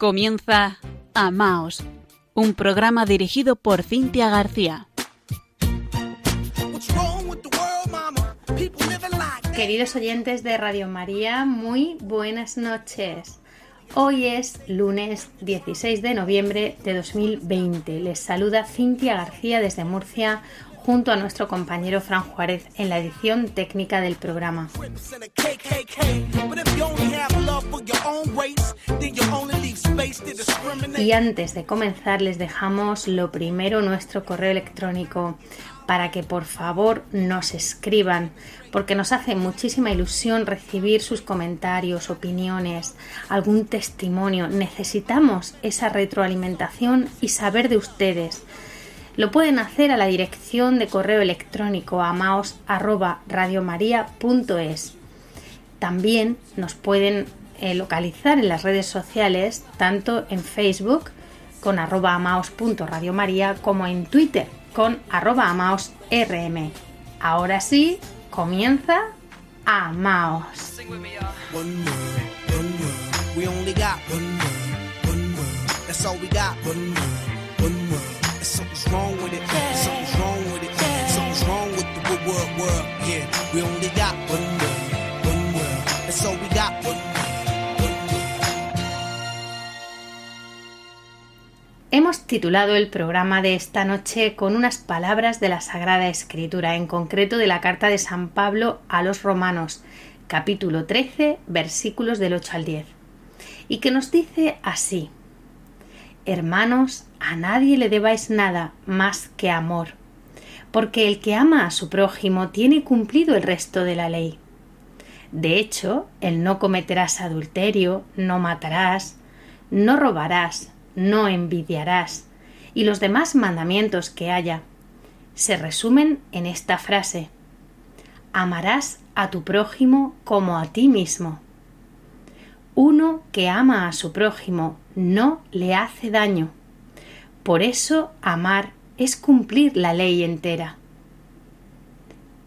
Comienza Amaos, un programa dirigido por Cintia García. Queridos oyentes de Radio María, muy buenas noches. Hoy es lunes 16 de noviembre de 2020. Les saluda Cintia García desde Murcia junto a nuestro compañero Fran Juárez en la edición técnica del programa. Y antes de comenzar les dejamos lo primero nuestro correo electrónico para que por favor nos escriban, porque nos hace muchísima ilusión recibir sus comentarios, opiniones, algún testimonio. Necesitamos esa retroalimentación y saber de ustedes lo pueden hacer a la dirección de correo electrónico amaos@radiomaria.es. También nos pueden eh, localizar en las redes sociales, tanto en Facebook con arroba como en Twitter con amaosrm. Ahora sí, comienza Amaos. Hemos titulado el programa de esta noche con unas palabras de la Sagrada Escritura, en concreto de la carta de San Pablo a los Romanos, capítulo 13, versículos del 8 al 10, y que nos dice así Hermanos, a nadie le debáis nada más que amor, porque el que ama a su prójimo tiene cumplido el resto de la ley. De hecho, el no cometerás adulterio, no matarás, no robarás, no envidiarás, y los demás mandamientos que haya, se resumen en esta frase Amarás a tu prójimo como a ti mismo. Uno que ama a su prójimo no le hace daño. Por eso amar es cumplir la ley entera.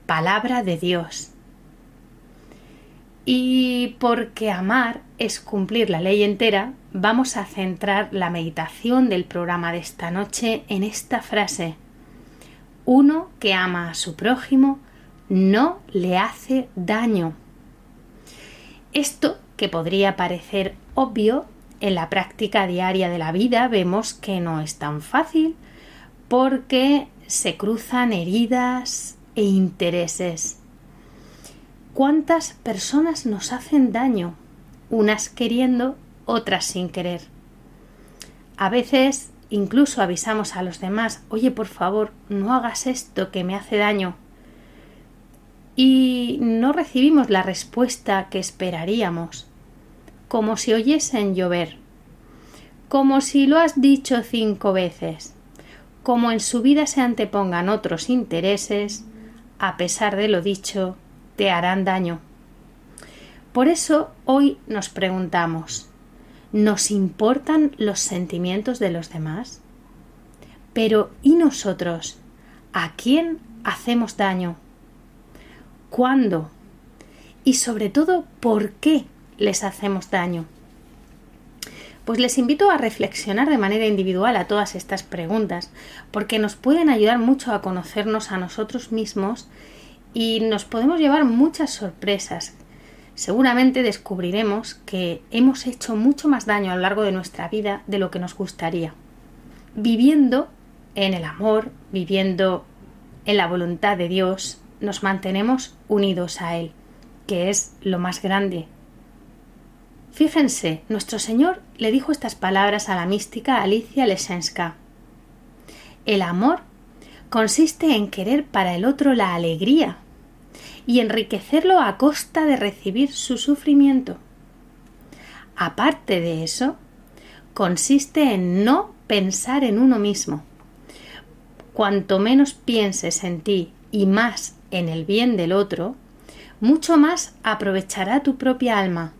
Palabra de Dios. Y porque amar es cumplir la ley entera, vamos a centrar la meditación del programa de esta noche en esta frase. Uno que ama a su prójimo no le hace daño. Esto, que podría parecer obvio, en la práctica diaria de la vida vemos que no es tan fácil porque se cruzan heridas e intereses. ¿Cuántas personas nos hacen daño? Unas queriendo, otras sin querer. A veces incluso avisamos a los demás, oye, por favor, no hagas esto que me hace daño. Y no recibimos la respuesta que esperaríamos como si oyesen llover, como si lo has dicho cinco veces, como en su vida se antepongan otros intereses, a pesar de lo dicho, te harán daño. Por eso hoy nos preguntamos, ¿nos importan los sentimientos de los demás? Pero ¿y nosotros? ¿A quién hacemos daño? ¿Cuándo? Y sobre todo, ¿por qué les hacemos daño? Pues les invito a reflexionar de manera individual a todas estas preguntas, porque nos pueden ayudar mucho a conocernos a nosotros mismos y nos podemos llevar muchas sorpresas. Seguramente descubriremos que hemos hecho mucho más daño a lo largo de nuestra vida de lo que nos gustaría. Viviendo en el amor, viviendo en la voluntad de Dios, nos mantenemos unidos a Él, que es lo más grande Fíjense, nuestro Señor le dijo estas palabras a la mística Alicia Lesenska. El amor consiste en querer para el otro la alegría y enriquecerlo a costa de recibir su sufrimiento. Aparte de eso, consiste en no pensar en uno mismo. Cuanto menos pienses en ti y más en el bien del otro, mucho más aprovechará tu propia alma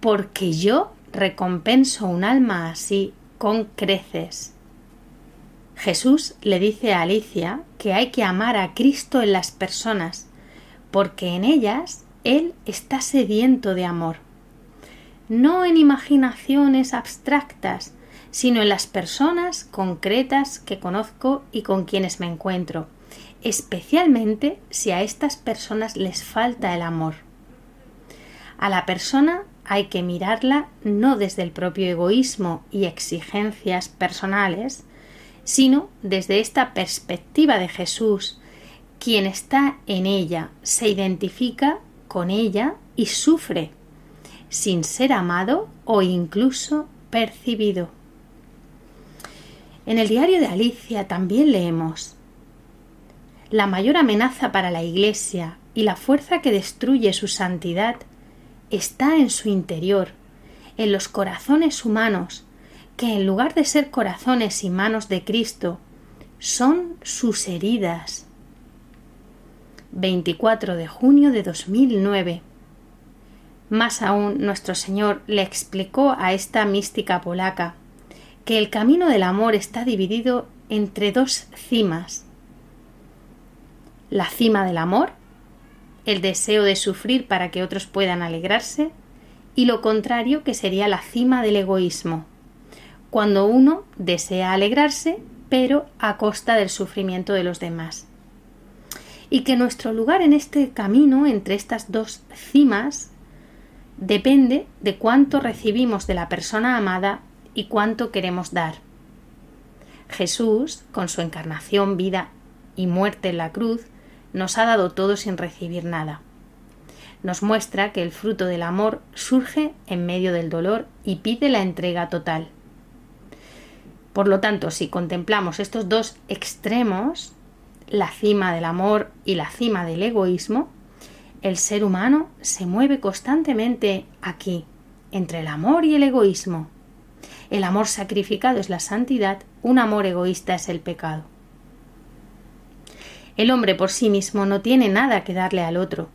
porque yo recompenso un alma así con creces. Jesús le dice a Alicia que hay que amar a Cristo en las personas, porque en ellas Él está sediento de amor. no en imaginaciones abstractas, sino en las personas concretas que conozco y con quienes me encuentro, especialmente si a estas personas les falta el amor. A la persona hay que mirarla no desde el propio egoísmo y exigencias personales, sino desde esta perspectiva de Jesús, quien está en ella, se identifica con ella y sufre, sin ser amado o incluso percibido. En el diario de Alicia también leemos La mayor amenaza para la Iglesia y la fuerza que destruye su santidad está en su interior, en los corazones humanos, que en lugar de ser corazones y manos de Cristo, son sus heridas. 24 de junio de 2009. Más aún, nuestro Señor le explicó a esta mística polaca que el camino del amor está dividido entre dos cimas. La cima del amor, el deseo de sufrir para que otros puedan alegrarse, y lo contrario que sería la cima del egoísmo, cuando uno desea alegrarse pero a costa del sufrimiento de los demás. Y que nuestro lugar en este camino entre estas dos cimas depende de cuánto recibimos de la persona amada y cuánto queremos dar. Jesús, con su encarnación, vida y muerte en la cruz, nos ha dado todo sin recibir nada. Nos muestra que el fruto del amor surge en medio del dolor y pide la entrega total. Por lo tanto, si contemplamos estos dos extremos, la cima del amor y la cima del egoísmo, el ser humano se mueve constantemente aquí, entre el amor y el egoísmo, el amor sacrificado es la santidad, un amor egoísta es el pecado. El hombre por sí mismo no tiene nada que darle al otro.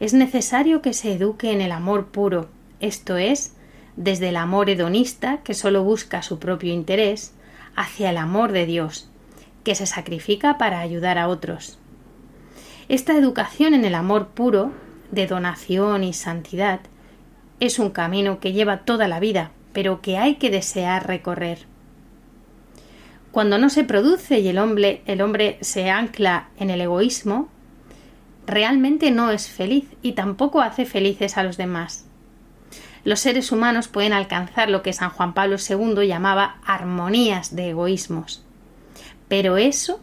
Es necesario que se eduque en el amor puro, esto es, desde el amor hedonista, que solo busca su propio interés, hacia el amor de Dios, que se sacrifica para ayudar a otros. Esta educación en el amor puro, de donación y santidad, es un camino que lleva toda la vida, pero que hay que desear recorrer. Cuando no se produce y el hombre, el hombre se ancla en el egoísmo, realmente no es feliz y tampoco hace felices a los demás. Los seres humanos pueden alcanzar lo que San Juan Pablo II llamaba armonías de egoísmos. Pero eso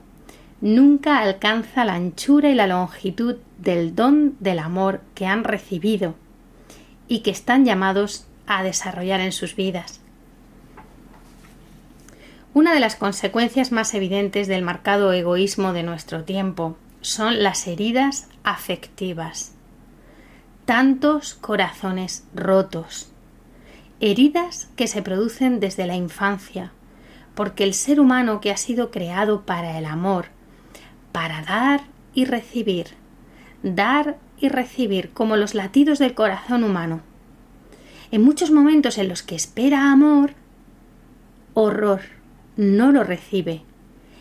nunca alcanza la anchura y la longitud del don del amor que han recibido y que están llamados a desarrollar en sus vidas. Una de las consecuencias más evidentes del marcado egoísmo de nuestro tiempo son las heridas afectivas. Tantos corazones rotos. Heridas que se producen desde la infancia, porque el ser humano que ha sido creado para el amor, para dar y recibir, dar y recibir como los latidos del corazón humano, en muchos momentos en los que espera amor, horror, no lo recibe.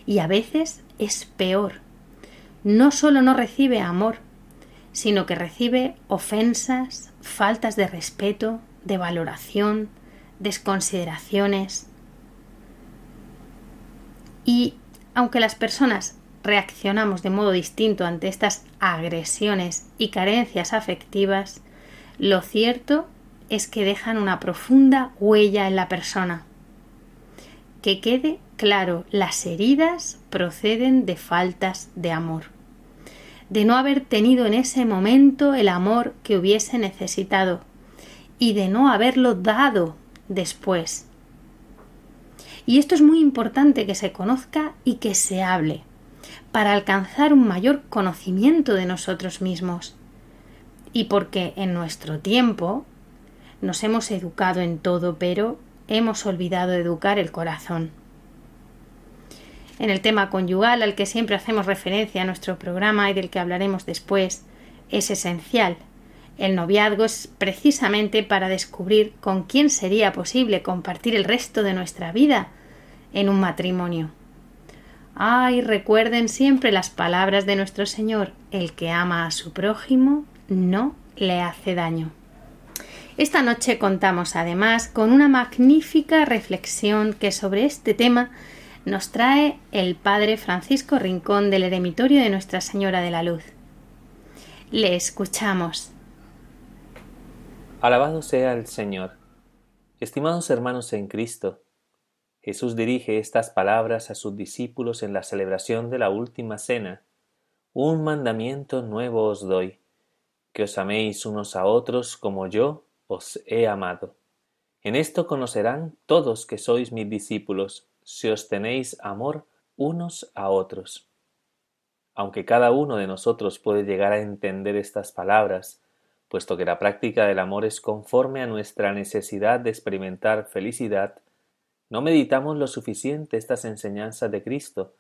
Y a veces es peor. No solo no recibe amor, sino que recibe ofensas, faltas de respeto, de valoración, desconsideraciones. Y aunque las personas reaccionamos de modo distinto ante estas agresiones y carencias afectivas, lo cierto es que dejan una profunda huella en la persona. Que quede claro, las heridas proceden de faltas de amor, de no haber tenido en ese momento el amor que hubiese necesitado y de no haberlo dado después. Y esto es muy importante que se conozca y que se hable, para alcanzar un mayor conocimiento de nosotros mismos. Y porque en nuestro tiempo nos hemos educado en todo, pero hemos olvidado educar el corazón. En el tema conyugal al que siempre hacemos referencia a nuestro programa y del que hablaremos después, es esencial. El noviazgo es precisamente para descubrir con quién sería posible compartir el resto de nuestra vida en un matrimonio. Ay, recuerden siempre las palabras de nuestro Señor, el que ama a su prójimo no le hace daño. Esta noche contamos además con una magnífica reflexión que sobre este tema nos trae el Padre Francisco Rincón del Eremitorio de Nuestra Señora de la Luz. Le escuchamos. Alabado sea el Señor. Estimados hermanos en Cristo, Jesús dirige estas palabras a sus discípulos en la celebración de la última cena. Un mandamiento nuevo os doy, que os améis unos a otros como yo os he amado. En esto conocerán todos que sois mis discípulos, si os tenéis amor unos a otros. Aunque cada uno de nosotros puede llegar a entender estas palabras, puesto que la práctica del amor es conforme a nuestra necesidad de experimentar felicidad, no meditamos lo suficiente estas enseñanzas de Cristo,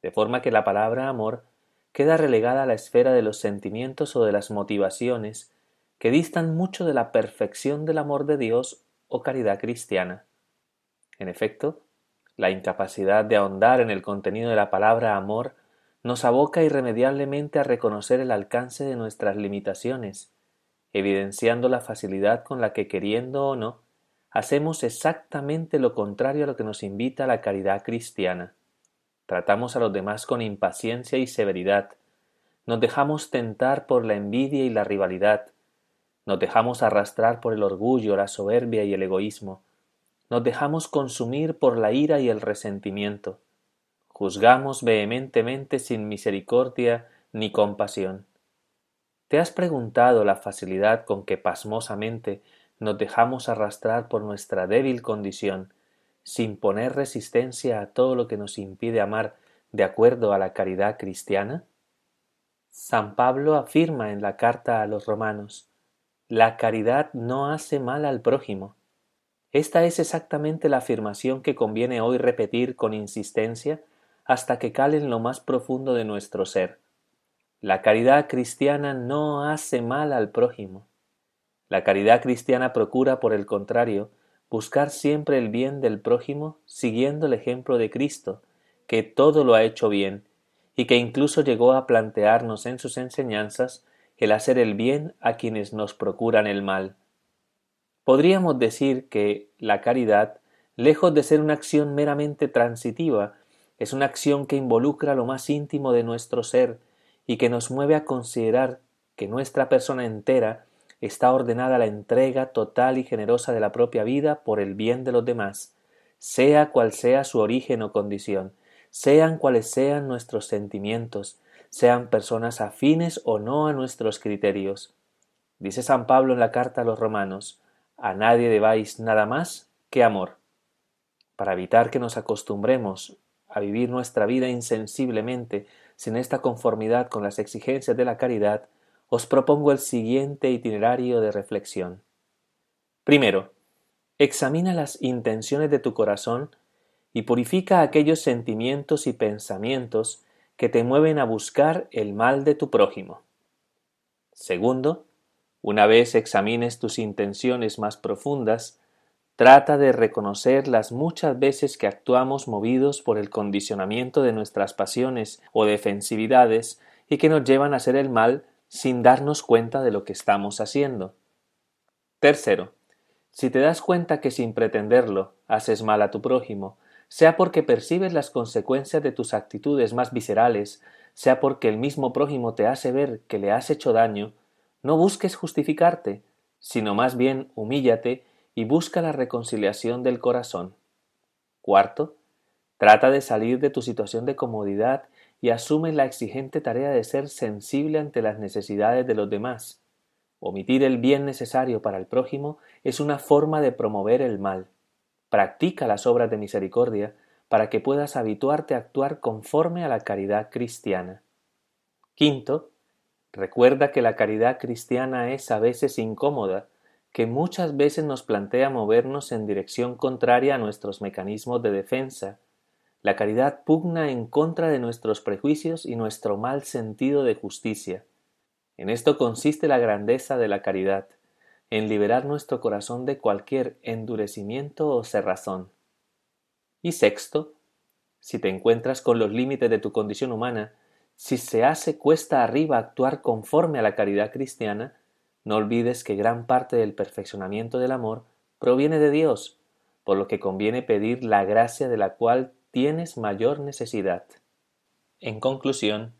de forma que la palabra amor queda relegada a la esfera de los sentimientos o de las motivaciones que distan mucho de la perfección del amor de Dios o caridad cristiana. En efecto, la incapacidad de ahondar en el contenido de la palabra amor nos aboca irremediablemente a reconocer el alcance de nuestras limitaciones, evidenciando la facilidad con la que, queriendo o no, hacemos exactamente lo contrario a lo que nos invita la caridad cristiana. Tratamos a los demás con impaciencia y severidad, nos dejamos tentar por la envidia y la rivalidad, nos dejamos arrastrar por el orgullo, la soberbia y el egoísmo. Nos dejamos consumir por la ira y el resentimiento. Juzgamos vehementemente sin misericordia ni compasión. ¿Te has preguntado la facilidad con que pasmosamente nos dejamos arrastrar por nuestra débil condición, sin poner resistencia a todo lo que nos impide amar de acuerdo a la caridad cristiana? San Pablo afirma en la carta a los romanos la caridad no hace mal al prójimo. Esta es exactamente la afirmación que conviene hoy repetir con insistencia hasta que cale en lo más profundo de nuestro ser. La caridad cristiana no hace mal al prójimo. La caridad cristiana procura, por el contrario, buscar siempre el bien del prójimo siguiendo el ejemplo de Cristo, que todo lo ha hecho bien, y que incluso llegó a plantearnos en sus enseñanzas el hacer el bien a quienes nos procuran el mal. Podríamos decir que la caridad, lejos de ser una acción meramente transitiva, es una acción que involucra lo más íntimo de nuestro ser y que nos mueve a considerar que nuestra persona entera está ordenada a la entrega total y generosa de la propia vida por el bien de los demás, sea cual sea su origen o condición, sean cuales sean nuestros sentimientos, sean personas afines o no a nuestros criterios. Dice San Pablo en la carta a los romanos, a nadie debáis nada más que amor. Para evitar que nos acostumbremos a vivir nuestra vida insensiblemente sin esta conformidad con las exigencias de la caridad, os propongo el siguiente itinerario de reflexión. Primero, examina las intenciones de tu corazón y purifica aquellos sentimientos y pensamientos que te mueven a buscar el mal de tu prójimo. Segundo, una vez examines tus intenciones más profundas, trata de reconocer las muchas veces que actuamos movidos por el condicionamiento de nuestras pasiones o defensividades y que nos llevan a hacer el mal sin darnos cuenta de lo que estamos haciendo. Tercero, si te das cuenta que sin pretenderlo haces mal a tu prójimo, sea porque percibes las consecuencias de tus actitudes más viscerales, sea porque el mismo prójimo te hace ver que le has hecho daño, no busques justificarte, sino más bien humíllate y busca la reconciliación del corazón. Cuarto, trata de salir de tu situación de comodidad y asume la exigente tarea de ser sensible ante las necesidades de los demás. Omitir el bien necesario para el prójimo es una forma de promover el mal. Practica las obras de misericordia para que puedas habituarte a actuar conforme a la caridad cristiana. Quinto, recuerda que la caridad cristiana es a veces incómoda, que muchas veces nos plantea movernos en dirección contraria a nuestros mecanismos de defensa. La caridad pugna en contra de nuestros prejuicios y nuestro mal sentido de justicia. En esto consiste la grandeza de la caridad en liberar nuestro corazón de cualquier endurecimiento o cerrazón. Y sexto, si te encuentras con los límites de tu condición humana, si se hace cuesta arriba actuar conforme a la caridad cristiana, no olvides que gran parte del perfeccionamiento del amor proviene de Dios, por lo que conviene pedir la gracia de la cual tienes mayor necesidad. En conclusión,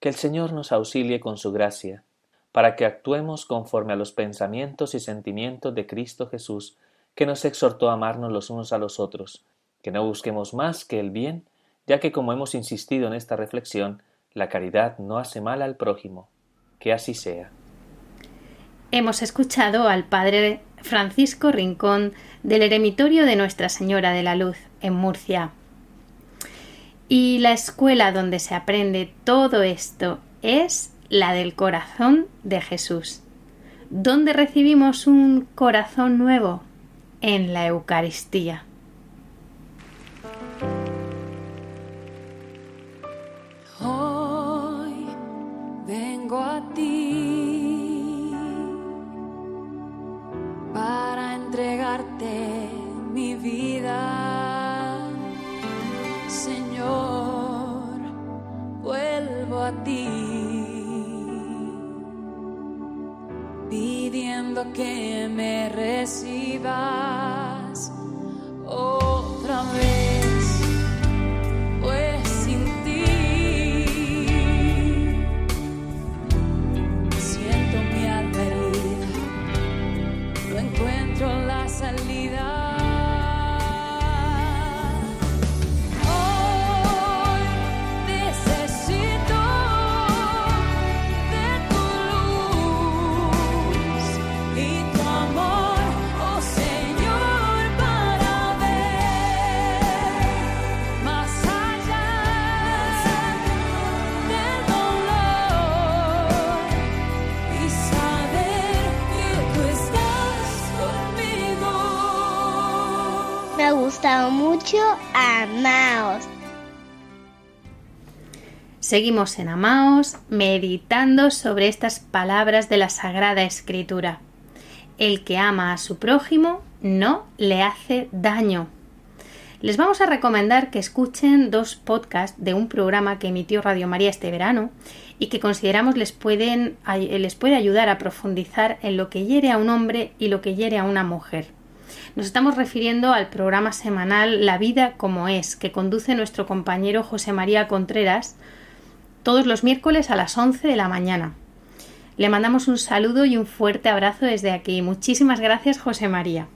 que el Señor nos auxilie con su gracia, para que actuemos conforme a los pensamientos y sentimientos de Cristo Jesús, que nos exhortó a amarnos los unos a los otros, que no busquemos más que el bien, ya que como hemos insistido en esta reflexión, la caridad no hace mal al prójimo. Que así sea. Hemos escuchado al Padre Francisco Rincón del Eremitorio de Nuestra Señora de la Luz, en Murcia. Y la escuela donde se aprende todo esto es la del corazón de Jesús. ¿Dónde recibimos un corazón nuevo? En la Eucaristía. Seguimos en Amaos meditando sobre estas palabras de la Sagrada Escritura. El que ama a su prójimo no le hace daño. Les vamos a recomendar que escuchen dos podcasts de un programa que emitió Radio María este verano y que consideramos les, pueden, les puede ayudar a profundizar en lo que hiere a un hombre y lo que hiere a una mujer. Nos estamos refiriendo al programa semanal La vida como es, que conduce nuestro compañero José María Contreras todos los miércoles a las 11 de la mañana. Le mandamos un saludo y un fuerte abrazo desde aquí. Muchísimas gracias, José María.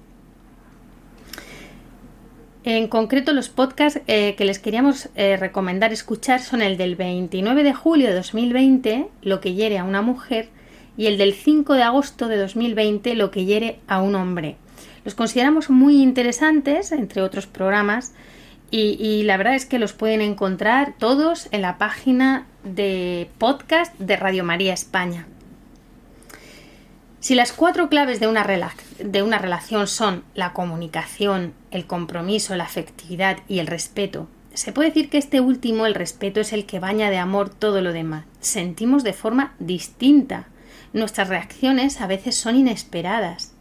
En concreto, los podcasts eh, que les queríamos eh, recomendar escuchar son el del 29 de julio de 2020, Lo que hiere a una mujer, y el del 5 de agosto de 2020, Lo que hiere a un hombre. Los consideramos muy interesantes, entre otros programas, y, la verdad es que los pueden encontrar todos en la página de podcast de Radio María España. Si las cuatro claves de una, de una relación son la comunicación, el compromiso, la afectividad y el respeto, se puede decir que este último, el respeto, es el que baña de amor todo lo demás. Sentimos de forma distinta. Nuestras reacciones a veces son inesperadas.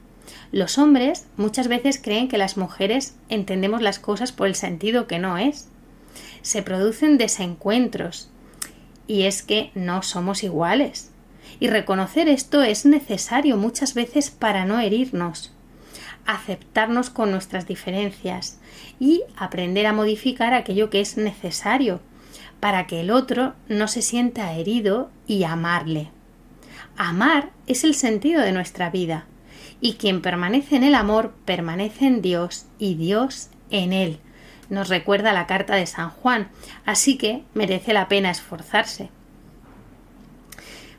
Los hombres muchas veces creen que las mujeres entendemos las cosas por el sentido que no es. Se producen desencuentros. Y es que no somos iguales. Y reconocer esto es necesario muchas veces para no herirnos, aceptarnos con nuestras diferencias y aprender a modificar aquello que es necesario para que el otro no se sienta herido y amarle. Amar es el sentido de nuestra vida y quien permanece en el amor permanece en Dios y Dios en él. Nos recuerda la carta de San Juan, así que merece la pena esforzarse.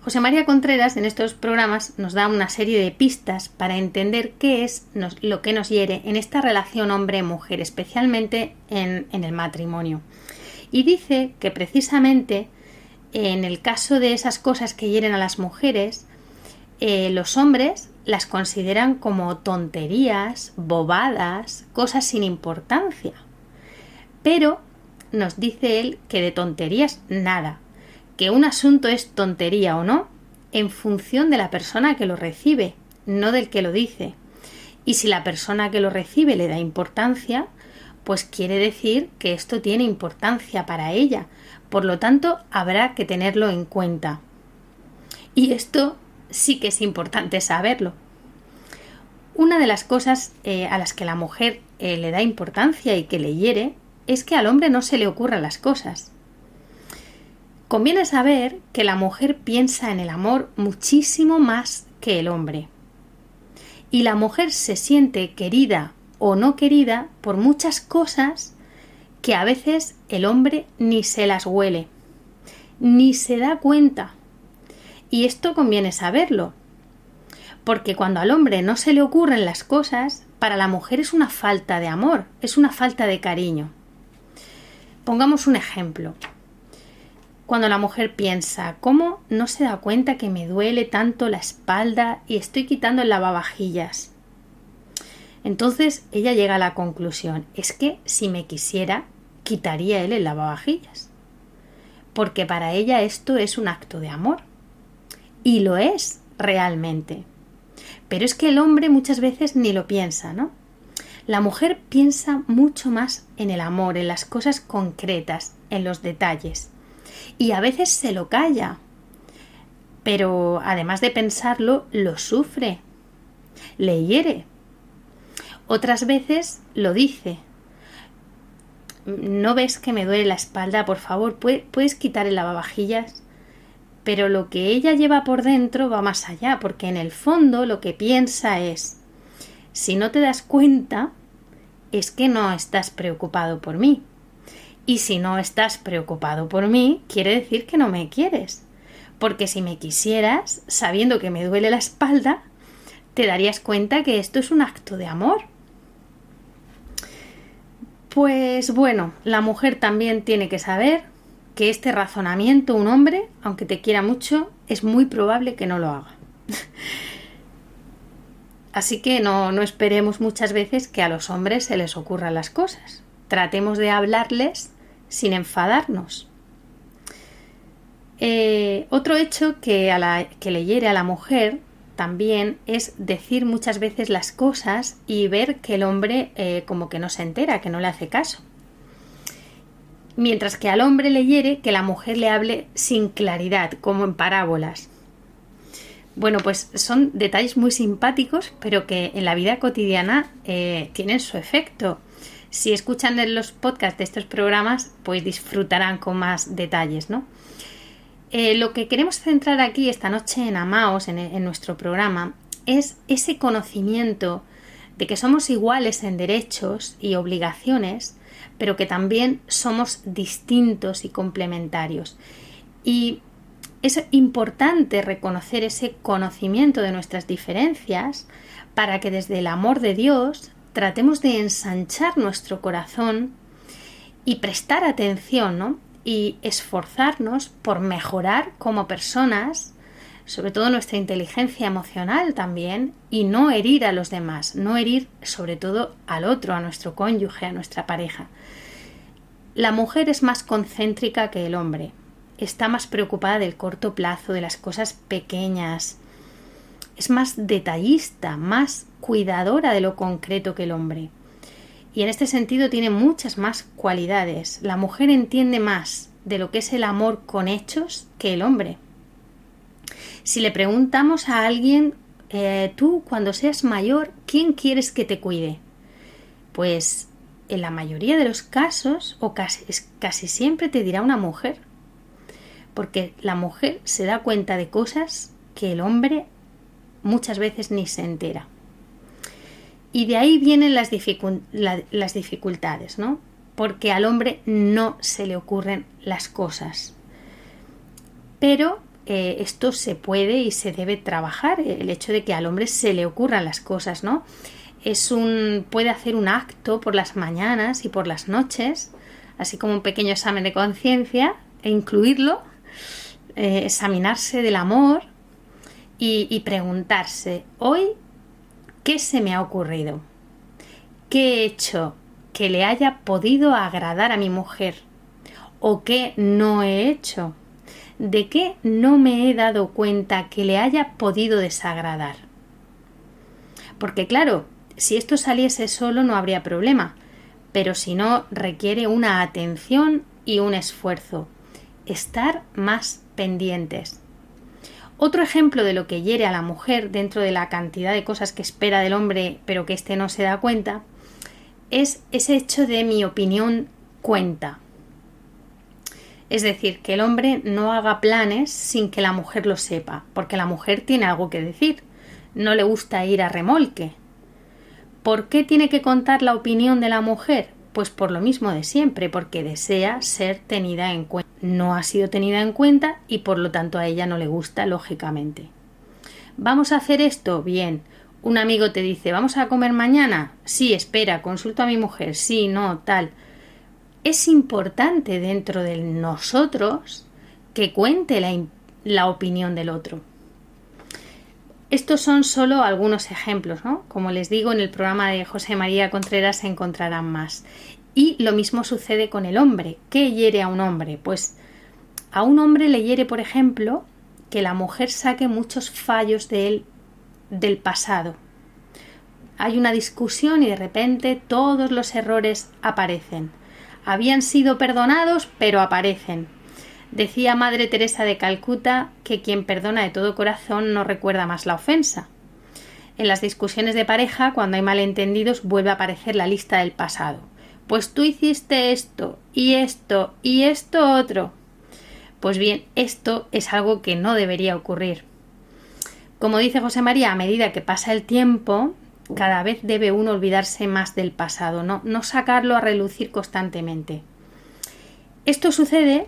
José María Contreras en estos programas nos da una serie de pistas para entender qué es lo que nos hiere en esta relación hombre-mujer, especialmente en, en el matrimonio. Y dice que precisamente en el caso de esas cosas que hieren a las mujeres, eh, los hombres las consideran como tonterías, bobadas, cosas sin importancia. Pero nos dice él que de tonterías nada, que un asunto es tontería o no en función de la persona que lo recibe, no del que lo dice. Y si la persona que lo recibe le da importancia, pues quiere decir que esto tiene importancia para ella. Por lo tanto, habrá que tenerlo en cuenta. Y esto sí que es importante saberlo. Una de las cosas eh, a las que la mujer eh, le da importancia y que le hiere es que al hombre no se le ocurran las cosas. Conviene saber que la mujer piensa en el amor muchísimo más que el hombre. Y la mujer se siente querida o no querida por muchas cosas que a veces el hombre ni se las huele, ni se da cuenta. Y esto conviene saberlo, porque cuando al hombre no se le ocurren las cosas, para la mujer es una falta de amor, es una falta de cariño. Pongamos un ejemplo. Cuando la mujer piensa, ¿cómo no se da cuenta que me duele tanto la espalda y estoy quitando el lavavajillas? Entonces ella llega a la conclusión, es que si me quisiera, quitaría él el lavavajillas. Porque para ella esto es un acto de amor. Y lo es realmente. Pero es que el hombre muchas veces ni lo piensa, ¿no? La mujer piensa mucho más en el amor, en las cosas concretas, en los detalles. Y a veces se lo calla. Pero además de pensarlo, lo sufre. Le hiere. Otras veces lo dice. ¿No ves que me duele la espalda? Por favor, ¿puedes quitar el lavavajillas? Pero lo que ella lleva por dentro va más allá, porque en el fondo lo que piensa es si no te das cuenta, es que no estás preocupado por mí. Y si no estás preocupado por mí, quiere decir que no me quieres. Porque si me quisieras, sabiendo que me duele la espalda, te darías cuenta que esto es un acto de amor. Pues bueno, la mujer también tiene que saber que este razonamiento un hombre, aunque te quiera mucho, es muy probable que no lo haga. Así que no, no esperemos muchas veces que a los hombres se les ocurran las cosas. Tratemos de hablarles sin enfadarnos. Eh, otro hecho que, a la, que le hiere a la mujer también es decir muchas veces las cosas y ver que el hombre eh, como que no se entera, que no le hace caso. Mientras que al hombre le hiere que la mujer le hable sin claridad, como en parábolas. Bueno, pues son detalles muy simpáticos, pero que en la vida cotidiana eh, tienen su efecto. Si escuchan los podcasts de estos programas, pues disfrutarán con más detalles, ¿no? Eh, lo que queremos centrar aquí esta noche en Amaos, en, nuestro programa, es ese conocimiento de que somos iguales en derechos y obligaciones, pero que también somos distintos y complementarios. Y es importante reconocer ese conocimiento de nuestras diferencias para que desde el amor de Dios tratemos de ensanchar nuestro corazón y prestar atención ¿no? y esforzarnos por mejorar como personas, sobre todo nuestra inteligencia emocional también, y no herir a los demás, no herir sobre todo al otro, a nuestro cónyuge, a nuestra pareja. La mujer es más concéntrica que el hombre, está más preocupada del corto plazo, de las cosas pequeñas, es más detallista, más cuidadora de lo concreto que el hombre y en este sentido tiene muchas más cualidades. La mujer entiende más de lo que es el amor con hechos que el hombre. Si le preguntamos a alguien, eh, tú cuando seas mayor, ¿quién quieres que te cuide? Pues en la mayoría de los casos, o casi, casi siempre te dirá una mujer, porque la mujer se da cuenta de cosas que el hombre muchas veces ni se entera. Y de ahí vienen las, las dificultades, ¿no? Porque al hombre no se le ocurren las cosas. Pero eh, esto se puede y se debe trabajar, el hecho de que al hombre se le ocurran las cosas, ¿no? Es un, puede hacer un acto por las mañanas y por las noches, así como un pequeño examen de conciencia, e incluirlo, eh, examinarse del amor y, y preguntarse, hoy ¿Qué se me ha ocurrido? ¿Qué he hecho que le haya podido agradar a mi mujer? ¿O qué no he hecho? ¿De qué no me he dado cuenta que le haya podido desagradar? Porque claro, si esto saliese solo no habría problema, pero si no requiere una atención y un esfuerzo, estar más pendientes. Otro ejemplo de lo que hiere a la mujer dentro de la cantidad de cosas que espera del hombre pero que éste no se da cuenta es ese hecho de mi opinión cuenta. Es decir, que el hombre no haga planes sin que la mujer lo sepa, porque la mujer tiene algo que decir. No le gusta ir a remolque. ¿Por qué tiene que contar la opinión de la mujer? Pues por lo mismo de siempre, porque desea ser tenida en cuenta. No ha sido tenida en cuenta y por lo tanto a ella no le gusta, lógicamente. ¿Vamos a hacer esto? Bien. Un amigo te dice, ¿vamos a comer mañana? Sí, espera, consulto a mi mujer. Sí, no, tal. Es importante dentro de nosotros que cuente la, opinión del otro. Estos son solo algunos ejemplos, ¿no? Como les digo, en el programa de José María Contreras se encontrarán más. Y lo mismo sucede con el hombre. ¿Qué hiere a un hombre? Pues a un hombre le hiere, por ejemplo, que la mujer saque muchos fallos de él del pasado. Hay una discusión y de repente todos los errores aparecen. Habían sido perdonados, pero aparecen. Decía Madre Teresa de Calcuta que quien perdona de todo corazón no recuerda más la ofensa. En las discusiones de pareja, cuando hay malentendidos, vuelve a aparecer la lista del pasado. Pues tú hiciste esto, y esto, y esto otro. Pues bien, esto es algo que no debería ocurrir. Como dice José María, a medida que pasa el tiempo, cada vez debe uno olvidarse más del pasado, no, no sacarlo a relucir constantemente. Esto sucede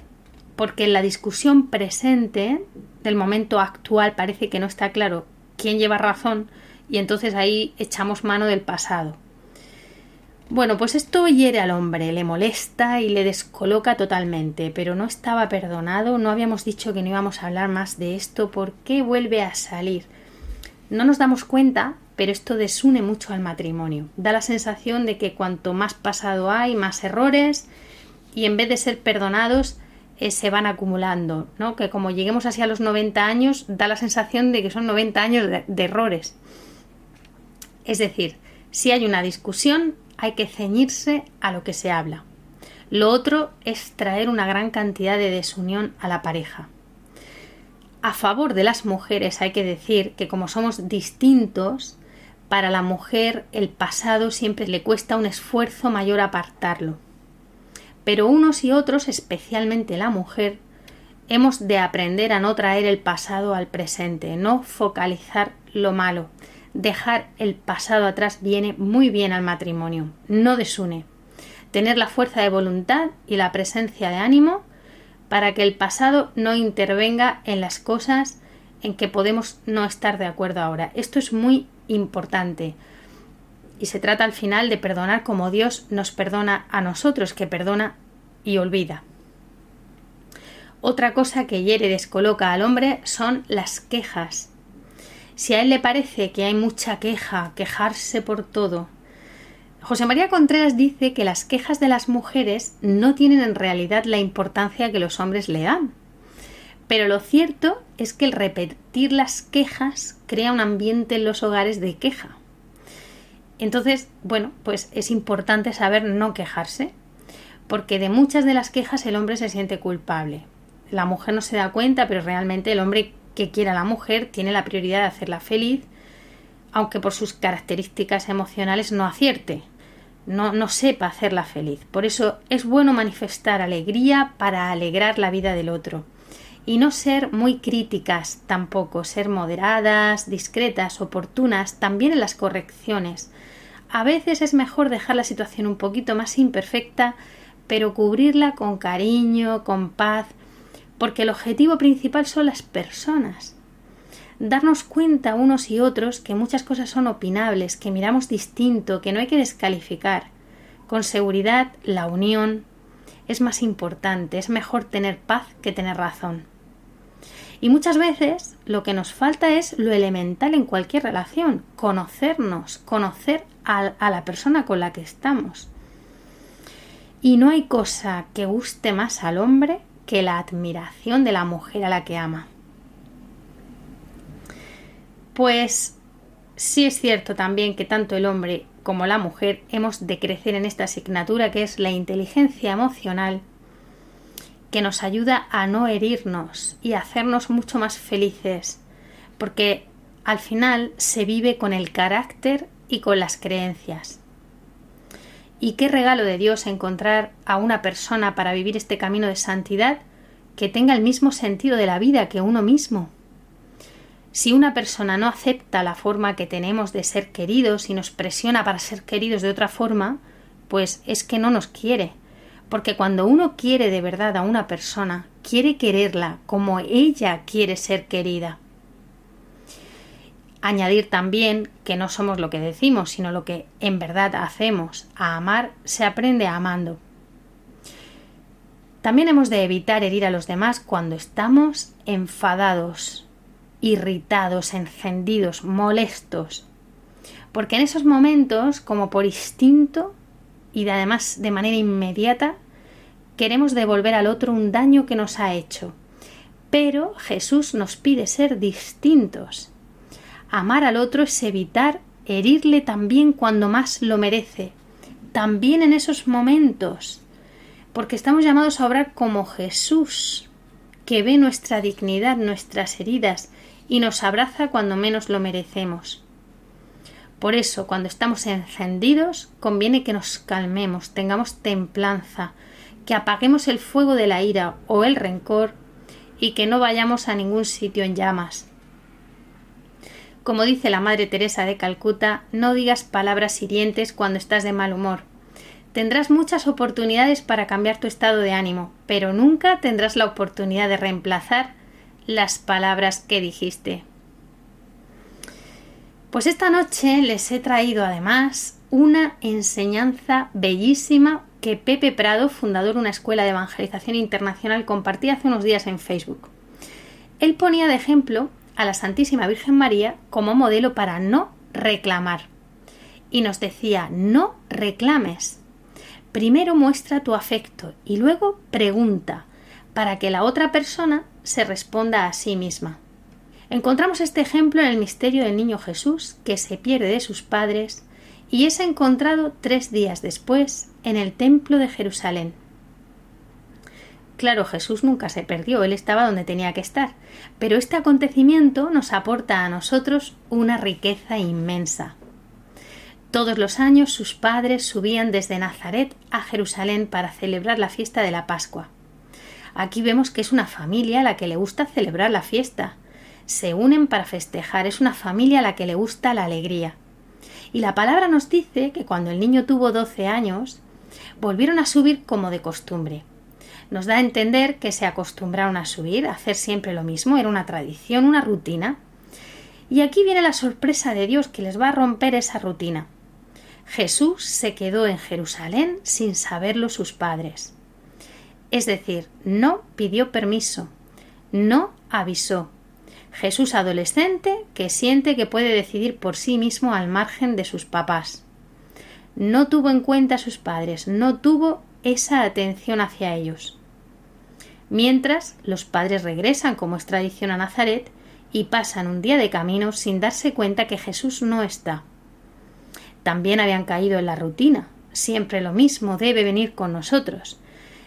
porque en la discusión presente del momento actual parece que no está claro quién lleva razón y entonces ahí echamos mano del pasado. Bueno, pues esto hiere al hombre, le molesta y le descoloca totalmente, pero no estaba perdonado, no habíamos dicho que no íbamos a hablar más de esto, ¿por qué vuelve a salir? No nos damos cuenta, pero esto desune mucho al matrimonio. Da la sensación de que cuanto más pasado hay, más errores, y en vez de ser perdonados, eh, se van acumulando, ¿no? Que como lleguemos así a los 90 años, da la sensación de que son 90 años de errores. Es decir, si hay una discusión, hay que ceñirse a lo que se habla. Lo otro es traer una gran cantidad de desunión a la pareja. A favor de las mujeres hay que decir que como somos distintos, para la mujer el pasado siempre le cuesta un esfuerzo mayor apartarlo. Pero unos y otros, especialmente la mujer, hemos de aprender a no traer el pasado al presente, no focalizar lo malo, dejar el pasado atrás viene muy bien al matrimonio, no desune. Tener la fuerza de voluntad y la presencia de ánimo para que el pasado no intervenga en las cosas en que podemos no estar de acuerdo ahora. Esto es muy importante. Y se trata al final de perdonar como Dios nos perdona a nosotros, que perdona y olvida. Otra cosa que hiere y descoloca al hombre son las quejas. Si a él le parece que hay mucha queja, quejarse por todo, José María Contreras dice que las quejas de las mujeres no tienen en realidad la importancia que los hombres le dan. Pero lo cierto es que el las quejas crea un ambiente en los hogares de queja. Entonces, bueno, pues es importante saber no quejarse, porque de muchas de las quejas el hombre se siente culpable. La mujer no se da cuenta, pero realmente el hombre que quiera a la mujer tiene la prioridad de hacerla feliz, aunque por sus características emocionales no acierte, no, no sepa hacerla feliz. Por eso es bueno manifestar alegría para alegrar la vida del otro. Y no ser muy críticas tampoco, ser moderadas, discretas, oportunas, también en las correcciones. A veces es mejor dejar la situación un poquito más imperfecta, pero cubrirla con cariño, con paz, porque el objetivo principal son las personas. Darnos cuenta unos y otros que muchas cosas son opinables, que miramos distinto, que no hay que descalificar. Con seguridad, la unión es más importante, es mejor tener paz que tener razón. Y muchas veces lo que nos falta es lo elemental en cualquier relación, conocernos, conocer a, la persona con la que estamos. Y no hay cosa que guste más al hombre que la admiración de la mujer a la que ama. Pues sí es cierto también que tanto el hombre como la mujer hemos de crecer en esta asignatura que es la inteligencia emocional que nos ayuda a no herirnos y a hacernos mucho más felices, porque al final se vive con el carácter y con las creencias. Y qué regalo de Dios encontrar a una persona para vivir este camino de santidad que tenga el mismo sentido de la vida que uno mismo. Si una persona no acepta la forma que tenemos de ser queridos y nos presiona para ser queridos de otra forma, pues es que no nos quiere. Porque cuando uno quiere de verdad a una persona, quiere quererla como ella quiere ser querida. Añadir también que no somos lo que decimos, sino lo que en verdad hacemos. A amar se aprende amando. También hemos de evitar herir a los demás cuando estamos enfadados, irritados, encendidos, molestos. Porque en esos momentos, como por instinto y además de manera inmediata, queremos devolver al otro un daño que nos ha hecho. Pero Jesús nos pide ser distintos. Amar al otro es evitar herirle también cuando más lo merece, también en esos momentos, porque estamos llamados a obrar como Jesús, que ve nuestra dignidad, nuestras heridas, y nos abraza cuando menos lo merecemos. Por eso, cuando estamos encendidos, conviene que nos calmemos, tengamos templanza, que apaguemos el fuego de la ira o el rencor y que no vayamos a ningún sitio en llamas. Como dice la Madre Teresa de Calcuta, no digas palabras hirientes cuando estás de mal humor. Tendrás muchas oportunidades para cambiar tu estado de ánimo, pero nunca tendrás la oportunidad de reemplazar las palabras que dijiste. Pues esta noche les he traído además una enseñanza bellísima que Pepe Prado, fundador de una escuela de evangelización internacional, compartía hace unos días en Facebook. Él ponía de ejemplo a la Santísima Virgen María como modelo para no reclamar. Y nos decía, no reclames. Primero muestra tu afecto y luego pregunta, para que la otra persona se responda a sí misma. Encontramos este ejemplo en el misterio del niño Jesús, que se pierde de sus padres y es encontrado tres días después en el templo de Jerusalén. Claro, Jesús nunca se perdió, él estaba donde tenía que estar, pero este acontecimiento nos aporta a nosotros una riqueza inmensa. Todos los años sus padres subían desde Nazaret a Jerusalén para celebrar la fiesta de la Pascua. Aquí vemos que es una familia a la que le gusta celebrar la fiesta. Se unen para festejar, es una familia a la que le gusta la alegría. Y la palabra nos dice que cuando el niño tuvo doce años, volvieron a subir como de costumbre nos da a entender que se acostumbraron a subir, a hacer siempre lo mismo, era una tradición, una rutina. Y aquí viene la sorpresa de Dios que les va a romper esa rutina. Jesús se quedó en Jerusalén sin saberlo sus padres. Es decir, no pidió permiso, no avisó. Jesús adolescente que siente que puede decidir por sí mismo al margen de sus papás. No tuvo en cuenta a sus padres, no tuvo esa atención hacia ellos. Mientras los padres regresan, como es tradición a Nazaret, y pasan un día de camino sin darse cuenta que Jesús no está. También habían caído en la rutina. Siempre lo mismo debe venir con nosotros.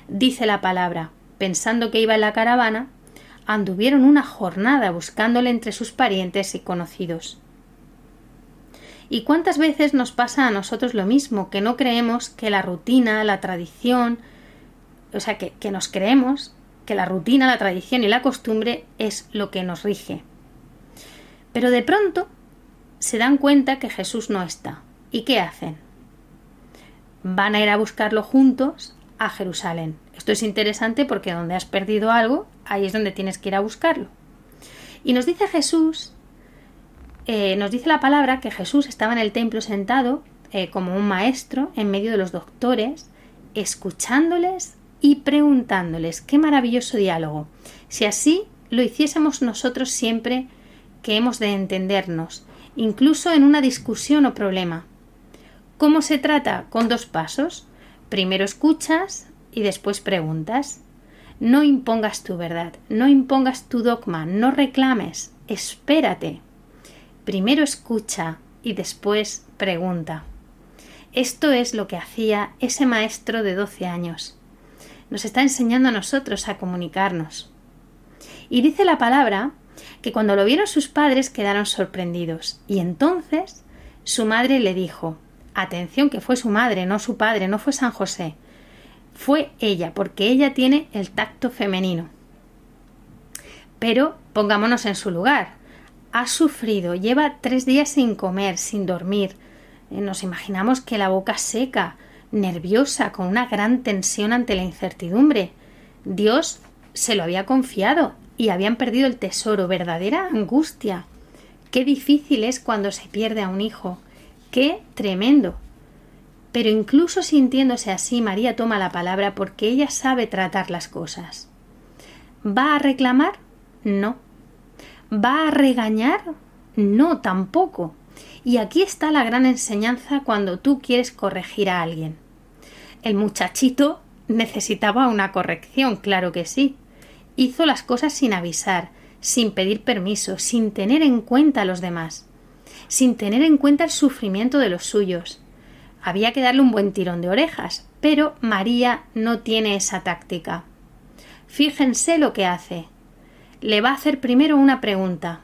Dice la palabra, pensando que iba en la caravana, anduvieron una jornada buscándole entre sus parientes y conocidos. ¿Y cuántas veces nos pasa a nosotros lo mismo, que no creemos que la rutina, la tradición, o sea, que, que nos creemos que la rutina, la tradición y la costumbre es lo que nos rige. Pero de pronto se dan cuenta que Jesús no está. ¿Y qué hacen? Van a ir a buscarlo juntos a Jerusalén. Esto es interesante porque donde has perdido algo, ahí es donde tienes que ir a buscarlo. Y nos dice Jesús eh, nos dice la palabra que Jesús estaba en el templo sentado eh, como un maestro en medio de los doctores, escuchándoles y preguntándoles. Qué maravilloso diálogo. Si así lo hiciésemos nosotros siempre que hemos de entendernos, incluso en una discusión o problema. ¿Cómo se trata? Con dos pasos. Primero escuchas y después preguntas. No impongas tu verdad, no impongas tu dogma, no reclames, espérate. Primero escucha y después pregunta. Esto es lo que hacía ese maestro de doce años. nos está enseñando a nosotros a comunicarnos. Y dice la palabra que cuando lo vieron sus padres quedaron sorprendidos. Y entonces su madre le dijo, atención que fue su madre, no su padre, no fue San José, fue ella, porque ella tiene el tacto femenino. Pero pongámonos en su lugar. Ha sufrido, lleva tres días sin comer, sin dormir. Eh, Nos imaginamos que la boca seca, nerviosa, con una gran tensión ante la incertidumbre. Dios se lo había confiado y habían perdido el tesoro, verdadera angustia. Qué difícil es cuando se pierde a un hijo. Qué tremendo. Pero incluso sintiéndose así, María toma la palabra porque ella sabe tratar las cosas. ¿Va a reclamar? No. ¿Va a regañar? No, tampoco. Y aquí está la gran enseñanza cuando tú quieres corregir a alguien. El muchachito necesitaba una corrección, claro que sí. Hizo las cosas sin avisar, sin pedir permiso, sin tener en cuenta a los demás, sin tener en cuenta el sufrimiento de los suyos. Había que darle un buen tirón de orejas, pero María no tiene esa táctica. Fíjense lo que hace. Le va a hacer primero una pregunta.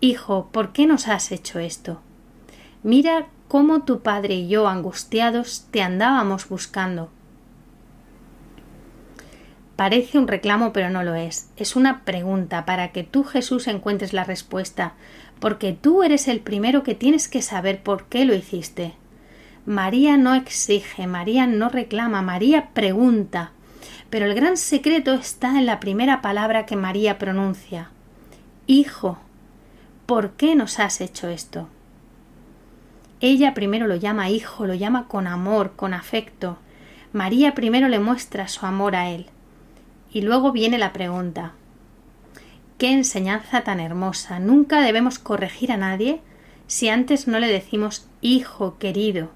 Hijo, ¿por qué nos has hecho esto? Mira cómo tu padre y yo, angustiados, te andábamos buscando. Parece un reclamo, pero no lo es. Es una pregunta para que tú, Jesús, encuentres la respuesta, porque tú eres el primero que tienes que saber por qué lo hiciste. María no exige, María no reclama, María pregunta. Pero el gran secreto está en la primera palabra que María pronuncia. Hijo, ¿por qué nos has hecho esto? Ella primero lo llama hijo, lo llama con amor, con afecto. María primero le muestra su amor a él. Y luego viene la pregunta. Qué enseñanza tan hermosa. Nunca debemos corregir a nadie si antes no le decimos hijo querido.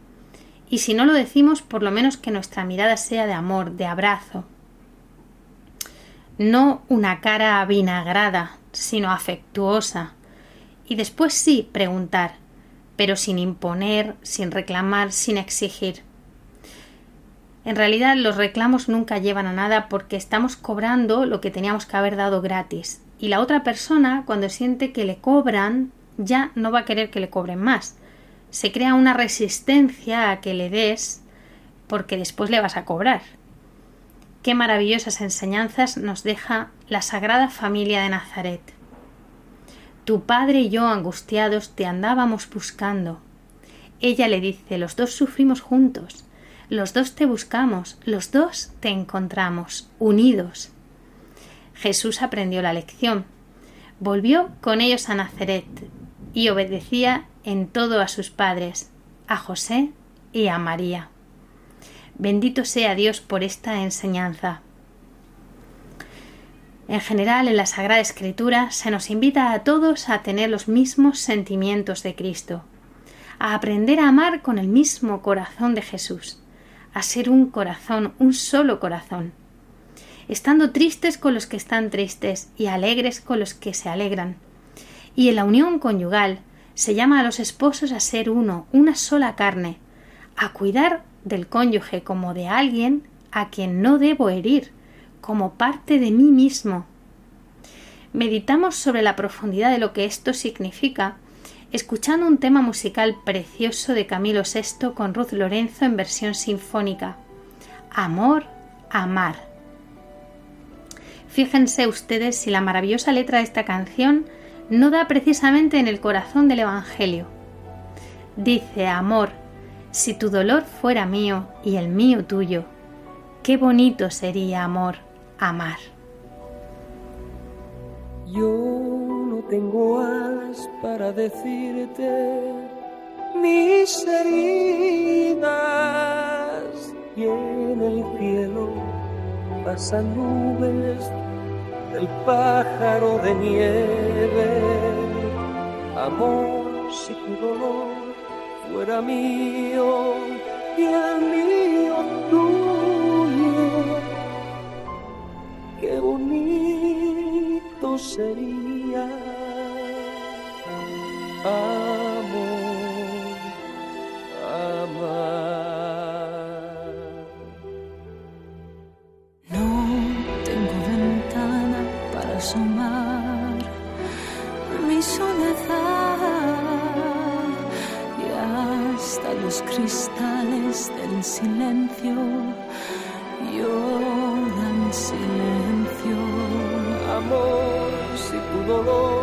Y si no lo decimos, por lo menos que nuestra mirada sea de amor, de abrazo. No una cara avinagrada, sino afectuosa. Y después sí preguntar, pero sin imponer, sin reclamar, sin exigir. En realidad los reclamos nunca llevan a nada porque estamos cobrando lo que teníamos que haber dado gratis. Y la otra persona, cuando siente que le cobran, ya no va a querer que le cobren más. Se crea una resistencia a que le des porque después le vas a cobrar. Qué maravillosas enseñanzas nos deja la Sagrada Familia de Nazaret. Tu padre y yo angustiados te andábamos buscando. Ella le dice, los dos sufrimos juntos, los dos te buscamos, los dos te encontramos, unidos. Jesús aprendió la lección. Volvió con ellos a Nazaret y obedecía en todo a sus padres, a José y a María. Bendito sea Dios por esta enseñanza. En general, en la Sagrada Escritura se nos invita a todos a tener los mismos sentimientos de Cristo, a aprender a amar con el mismo corazón de Jesús, a ser un corazón, un solo corazón, estando tristes con los que están tristes y alegres con los que se alegran. Y en la unión conyugal se llama a los esposos a ser uno, una sola carne, a cuidar del cónyuge como de alguien a quien no debo herir, como parte de mí mismo. Meditamos sobre la profundidad de lo que esto significa escuchando un tema musical precioso de Camilo VI con Ruth Lorenzo en versión sinfónica. Amor, amar. Fíjense ustedes si la maravillosa letra de esta canción no da precisamente en el corazón del Evangelio. Dice, amor, si tu dolor fuera mío y el mío tuyo, qué bonito sería, amor, amar. Yo no tengo alas para decirte mis heridas y en el cielo pasan nubes del pájaro de nieve. Amor, si tu dolor fuera mío y el mío tuyo, qué bonito sería. Amor, cristales del silencio lloran silencio. Amor, si tu dolor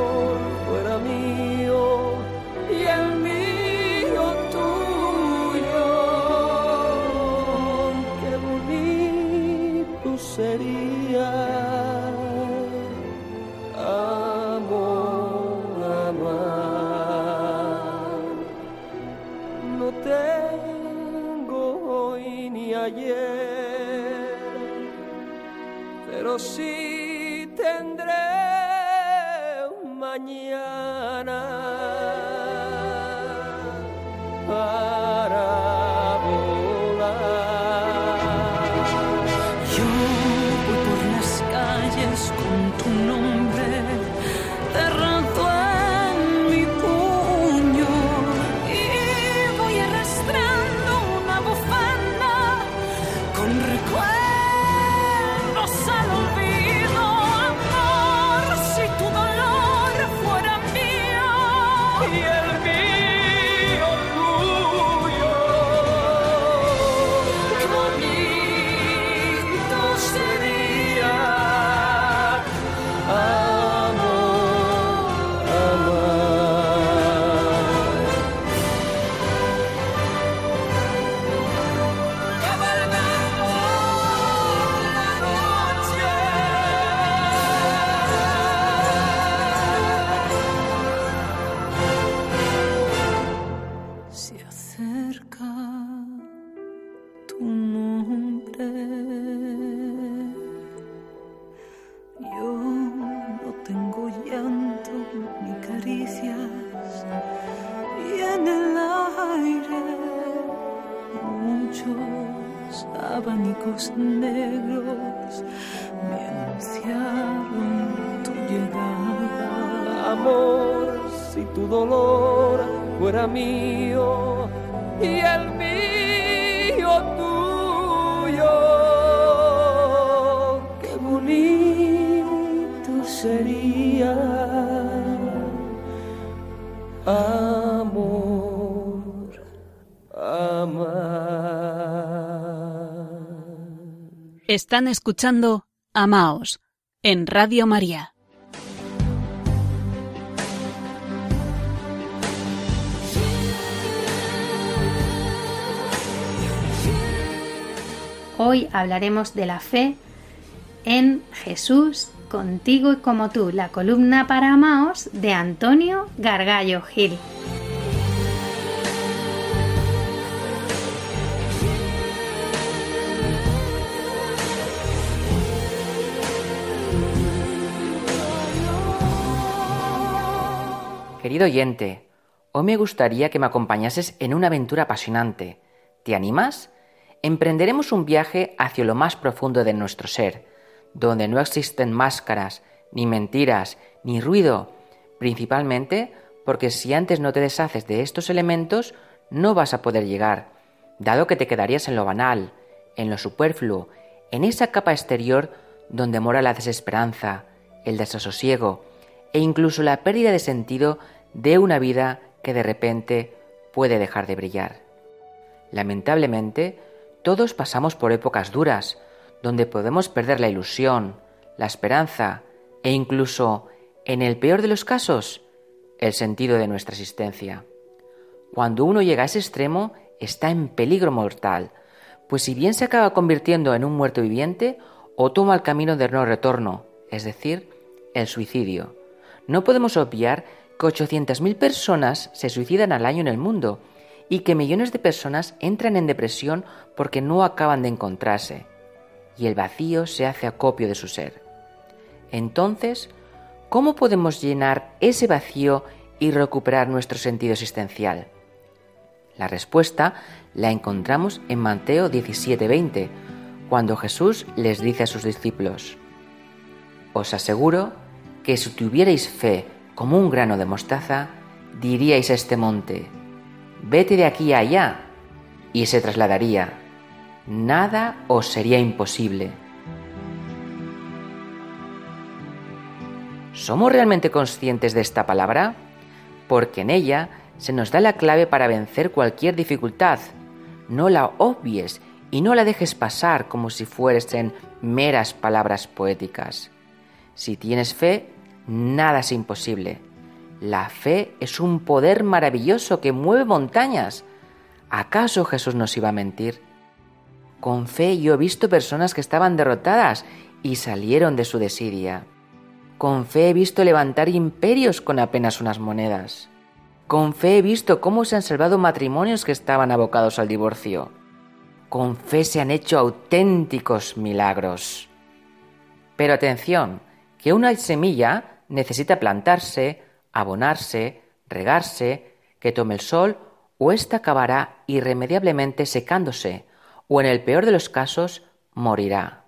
y en el aire muchos abanicos negros me anunciaron tu llegada. Amor, si tu dolor fuera mío y el Amor, amar. Están escuchando Amaos en Radio María. Hoy hablaremos de la fe en Jesús, contigo y como tú, la columna para Amaos de Antonio Gargallo Gil. Querido oyente, hoy me gustaría que me acompañases en una aventura apasionante. ¿Te animas? Emprenderemos un viaje hacia lo más profundo de nuestro ser, donde no existen máscaras, ni mentiras, ni ruido, principalmente porque si antes no te deshaces de estos elementos, no vas a poder llegar, dado que te quedarías en lo banal, en lo superfluo, en esa capa exterior donde mora la desesperanza, el desasosiego e incluso la pérdida de sentido de una vida que de repente puede dejar de brillar. Lamentablemente, todos pasamos por épocas duras, donde podemos perder la ilusión, la esperanza e incluso, en el peor de los casos, el sentido de nuestra existencia. Cuando uno llega a ese extremo, está en peligro mortal, pues si bien se acaba convirtiendo en un muerto viviente, o toma el camino de no retorno, es decir, el suicidio. No podemos obviar que 800.000 personas se suicidan al año en el mundo y que millones de personas entran en depresión porque no acaban de encontrarse, y el vacío se hace acopio de su ser. Entonces, ¿cómo podemos llenar ese vacío y recuperar nuestro sentido existencial? La respuesta la encontramos en Mateo 17:20, cuando Jesús les dice a sus discípulos, Os aseguro que si tuvierais fe como un grano de mostaza, diríais a este monte, vete de aquí a allá, y se trasladaría. Nada os sería imposible. ¿Somos realmente conscientes de esta palabra? Porque en ella se nos da la clave para vencer cualquier dificultad. No la obvies y no la dejes pasar como si fuesen meras palabras poéticas. Si tienes fe, nada es imposible. La fe es un poder maravilloso que mueve montañas. ¿Acaso Jesús nos iba a mentir? Con fe yo he visto personas que estaban derrotadas y salieron de su desidia. Con fe he visto levantar imperios con apenas unas monedas. Con fe he visto cómo se han salvado matrimonios que estaban abocados al divorcio. Con fe se han hecho auténticos milagros. Pero atención, que una semilla necesita plantarse, abonarse, regarse, que tome el sol o ésta acabará irremediablemente secándose, o en el peor de los casos, morirá.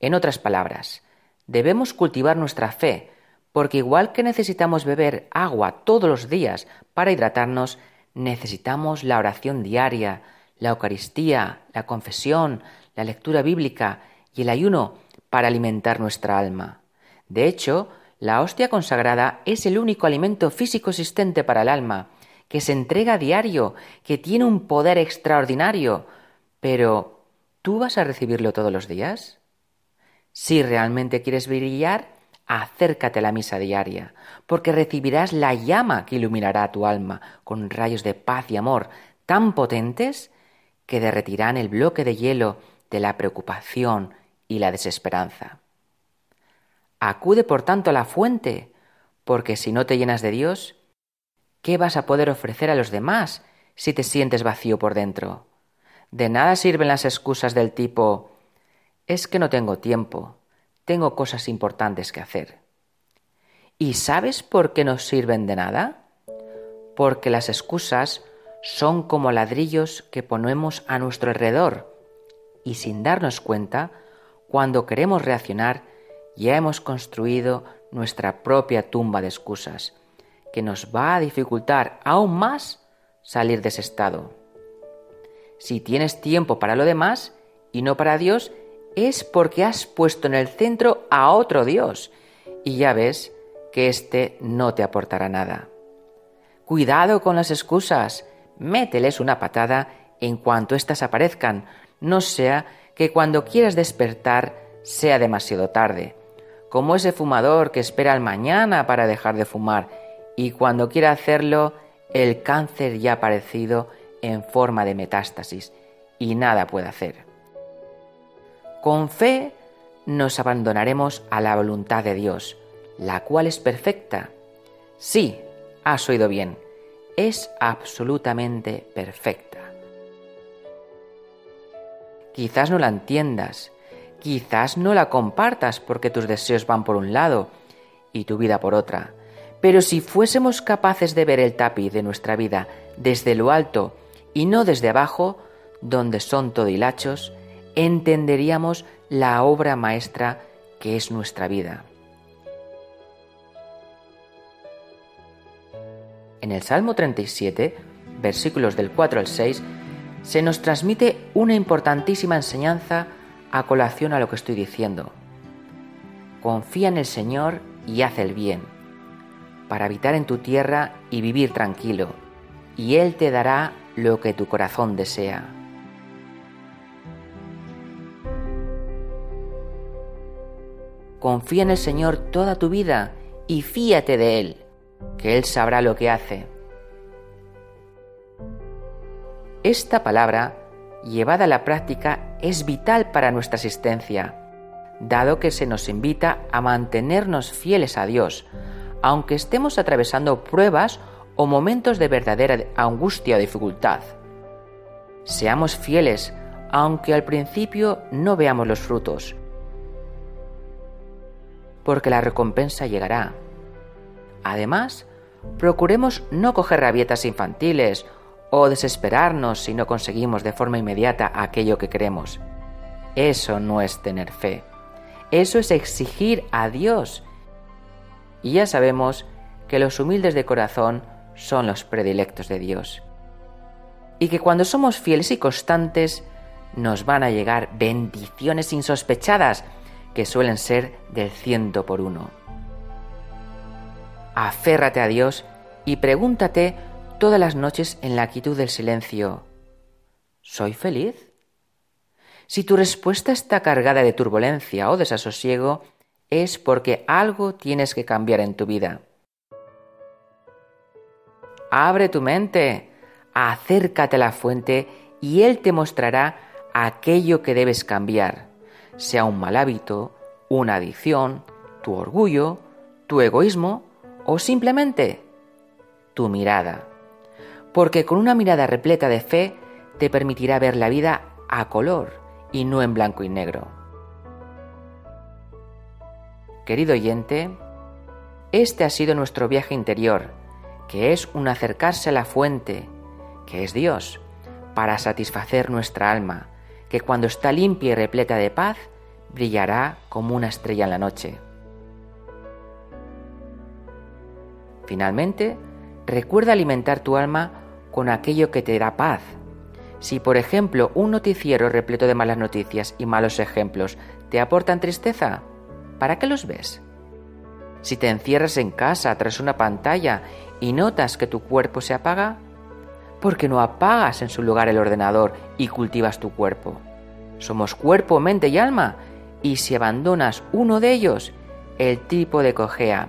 En otras palabras, debemos cultivar nuestra fe, porque igual que necesitamos beber agua todos los días para hidratarnos, necesitamos la oración diaria, la Eucaristía, la confesión, la lectura bíblica y el ayuno para alimentar nuestra alma. De hecho, la hostia consagrada es el único alimento físico existente para el alma, que se entrega a diario, que tiene un poder extraordinario. Pero, ¿tú vas a recibirlo todos los días? Si realmente quieres brillar, acércate a la misa diaria, porque recibirás la llama que iluminará tu alma con rayos de paz y amor tan potentes que derretirán el bloque de hielo de la preocupación y la desesperanza. Acude por tanto a la fuente, porque si no te llenas de Dios, ¿qué vas a poder ofrecer a los demás si te sientes vacío por dentro? De nada sirven las excusas del tipo es que no tengo tiempo, tengo cosas importantes que hacer. ¿Y sabes por qué no sirven de nada? Porque las excusas son como ladrillos que ponemos a nuestro alrededor y sin darnos cuenta, cuando queremos reaccionar, ya hemos construido nuestra propia tumba de excusas, que nos va a dificultar aún más salir de ese estado. Si tienes tiempo para lo demás y no para Dios, es porque has puesto en el centro a otro Dios. Y ya ves que éste no te aportará nada. Cuidado con las excusas, mételes una patada en cuanto éstas aparezcan, no sea que cuando quieras despertar sea demasiado tarde, como ese fumador que espera al mañana para dejar de fumar. Y cuando quiera hacerlo el cáncer ya ha aparecido en forma de metástasis y nada puede hacer. Con fe nos abandonaremos a la voluntad de Dios, la cual es perfecta. Sí, has oído bien, es absolutamente perfecta. Quizás no la entiendas, quizás no la compartas porque tus deseos van por un lado y tu vida por otra, pero si fuésemos capaces de ver el tapiz de nuestra vida desde lo alto y no desde abajo, donde son todo hilachos, entenderíamos la obra maestra que es nuestra vida. En el Salmo 37, versículos del 4 al 6, se nos transmite una importantísima enseñanza a colación a lo que estoy diciendo. Confía en el Señor y haz el bien, para habitar en tu tierra y vivir tranquilo, y Él te dará lo que tu corazón desea. Confía en el Señor toda tu vida y fíate de Él que Él sabrá lo que hace. Esta palabra, llevada a la práctica, es vital para nuestra existencia, dado que se nos invita a mantenernos fieles a Dios, aunque estemos atravesando pruebas momentos de verdadera angustia o dificultad. Seamos fieles, aunque al principio no veamos los frutos, porque la recompensa llegará. Además, procuremos no coger rabietas infantiles o desesperarnos si no conseguimos de forma inmediata aquello que queremos. Eso no es tener fe. Eso es exigir a Dios. Y ya sabemos que los humildes de corazón son los predilectos de Dios. Y que cuando somos fieles y constantes, nos van a llegar bendiciones insospechadas que suelen ser del ciento por uno. Aférrate a Dios y pregúntate todas las noches en la quietud del silencio, ¿soy feliz? Si tu respuesta está cargada de turbulencia o desasosiego, es porque algo tienes que cambiar en tu vida. Abre tu mente, acércate a la fuente y Él te mostrará aquello que debes cambiar, sea un mal hábito, una adicción, tu orgullo, tu egoísmo o simplemente tu mirada. Porque con una mirada repleta de fe te permitirá ver la vida a color y no en blanco y negro. Querido oyente, este ha sido nuestro viaje interior, que es un acercarse a la fuente, que es Dios, para satisfacer nuestra alma, que cuando está limpia y repleta de paz, brillará como una estrella en la noche. Finalmente, recuerda alimentar tu alma con aquello que te da paz. Si, por ejemplo, un noticiero repleto de malas noticias y malos ejemplos te aportan tristeza, ¿para qué los ves? Si te encierras en casa tras una pantalla y notas que tu cuerpo se apaga, ¿por qué no apagas en su lugar el ordenador y cultivas tu cuerpo? Somos cuerpo, mente y alma, y si abandonas uno de ellos, el tipo de cojea,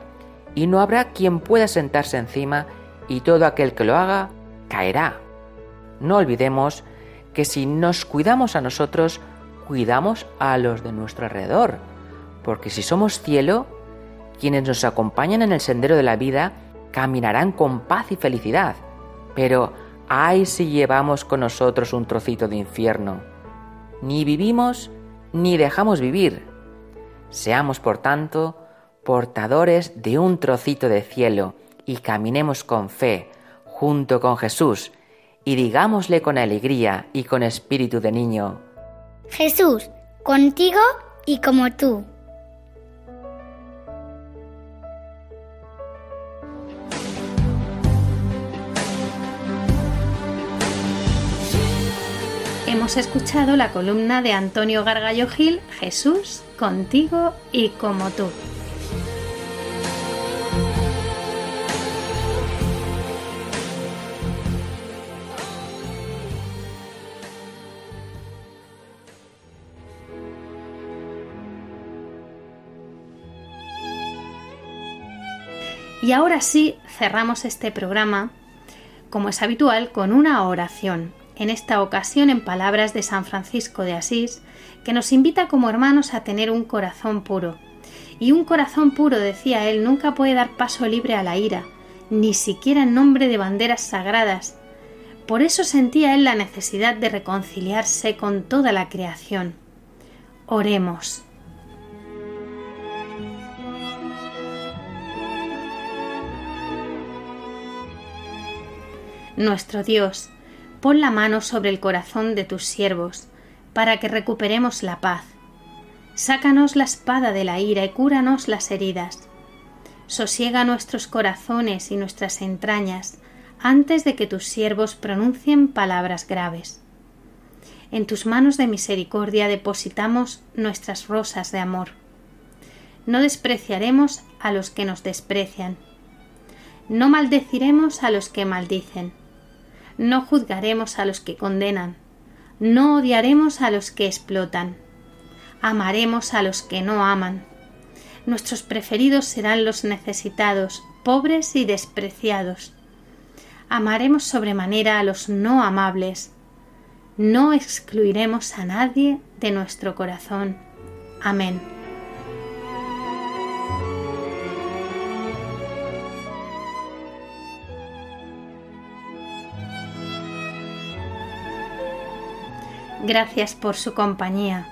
y no habrá quien pueda sentarse encima, y todo aquel que lo haga caerá. No olvidemos que si nos cuidamos a nosotros, cuidamos a los de nuestro alrededor, porque si somos cielo, quienes nos acompañan en el sendero de la vida caminarán con paz y felicidad. Pero ay si llevamos con nosotros un trocito de infierno. Ni vivimos ni dejamos vivir. Seamos, por tanto, portadores de un trocito de cielo y caminemos con fe junto con Jesús y digámosle con alegría y con espíritu de niño, Jesús, contigo y como tú. Hemos escuchado la columna de Antonio Gargallo Gil, Jesús, contigo y como tú. Y ahora sí, cerramos este programa, como es habitual, con una oración, en esta ocasión en palabras de San Francisco de Asís, que nos invita como hermanos a tener un corazón puro. Y un corazón puro, decía él, nunca puede dar paso libre a la ira, ni siquiera en nombre de banderas sagradas. Por eso sentía él la necesidad de reconciliarse con toda la creación. Oremos. Nuestro Dios, pon la mano sobre el corazón de tus siervos, para que recuperemos la paz. Sácanos la espada de la ira y cúranos las heridas. Sosiega nuestros corazones y nuestras entrañas antes de que tus siervos pronuncien palabras graves. En tus manos de misericordia depositamos nuestras rosas de amor. No despreciaremos a los que nos desprecian. No maldeciremos a los que maldicen no juzgaremos a los que condenan, no odiaremos a los que explotan, amaremos a los que no aman. Nuestros preferidos serán los necesitados, pobres y despreciados. Amaremos sobremanera a los no amables. No excluiremos a nadie de nuestro corazón. Amén. Gracias por su compañía.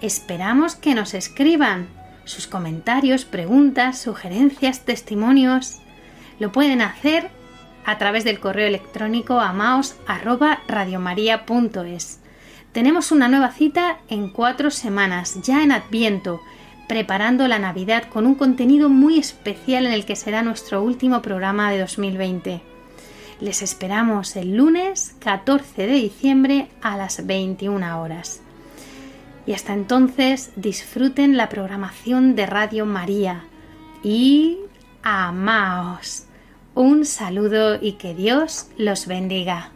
Esperamos que nos escriban sus comentarios, preguntas, sugerencias, testimonios. Lo pueden hacer a través del correo electrónico amaos@radiomaria.es. Tenemos una nueva cita en cuatro semanas, ya en Adviento, preparando la Navidad con un contenido muy especial en el que será nuestro último programa de 2020. Les esperamos el lunes 14 de diciembre a las 21 horas. Y hasta entonces disfruten la programación de Radio María y amaos. Un saludo y que Dios los bendiga.